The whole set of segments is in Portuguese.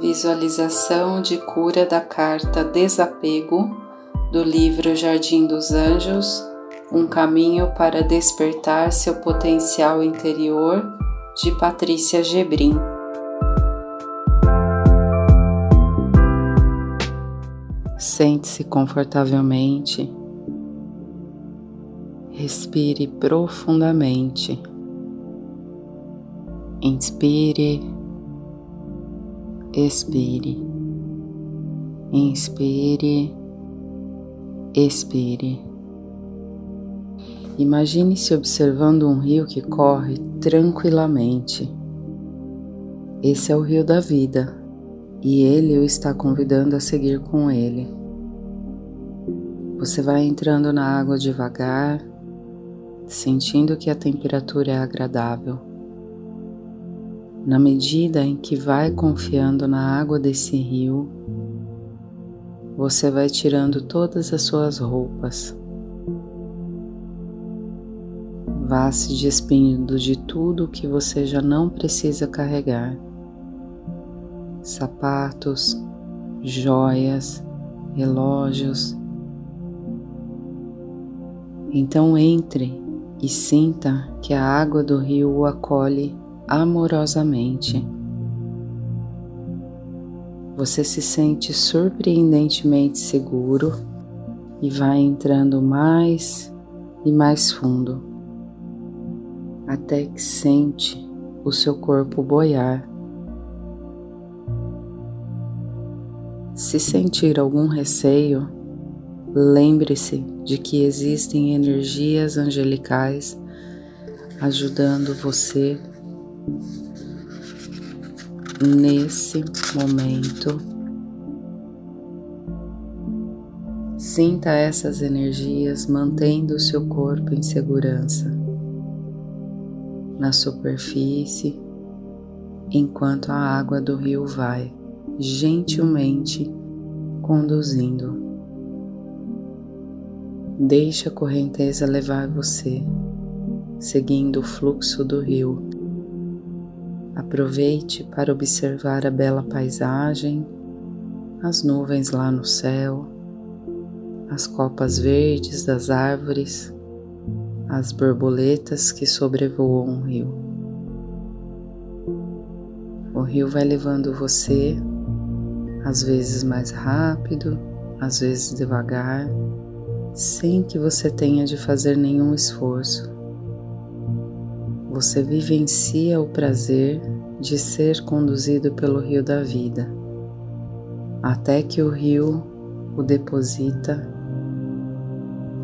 Visualização de cura da carta Desapego do livro Jardim dos Anjos Um caminho para despertar seu potencial interior, de Patrícia Gebrim. Sente-se confortavelmente. Respire profundamente. Inspire, expire. Inspire, expire. Imagine-se observando um rio que corre tranquilamente. Esse é o rio da vida e ele o está convidando a seguir com ele. Você vai entrando na água devagar, sentindo que a temperatura é agradável. Na medida em que vai confiando na água desse rio, você vai tirando todas as suas roupas. Vá se despindo de tudo que você já não precisa carregar sapatos, joias, relógios. Então entre e sinta que a água do rio o acolhe amorosamente. Você se sente surpreendentemente seguro e vai entrando mais e mais fundo, até que sente o seu corpo boiar Se sentir algum receio, lembre-se de que existem energias angelicais ajudando você nesse momento. Sinta essas energias mantendo o seu corpo em segurança na superfície enquanto a água do rio vai gentilmente conduzindo. Deixe a correnteza levar você, seguindo o fluxo do rio. Aproveite para observar a bela paisagem, as nuvens lá no céu, as copas verdes das árvores, as borboletas que sobrevoam o rio. O rio vai levando você às vezes mais rápido, às vezes devagar, sem que você tenha de fazer nenhum esforço. Você vivencia o prazer de ser conduzido pelo rio da vida, até que o rio o deposita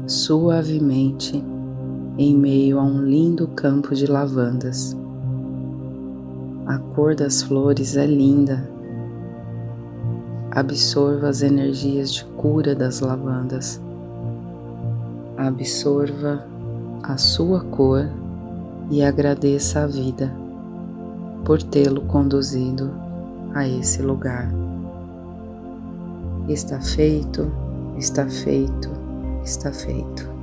suavemente em meio a um lindo campo de lavandas. A cor das flores é linda absorva as energias de cura das lavandas. Absorva a sua cor e agradeça a vida por tê-lo conduzido a esse lugar. Está feito, está feito, está feito.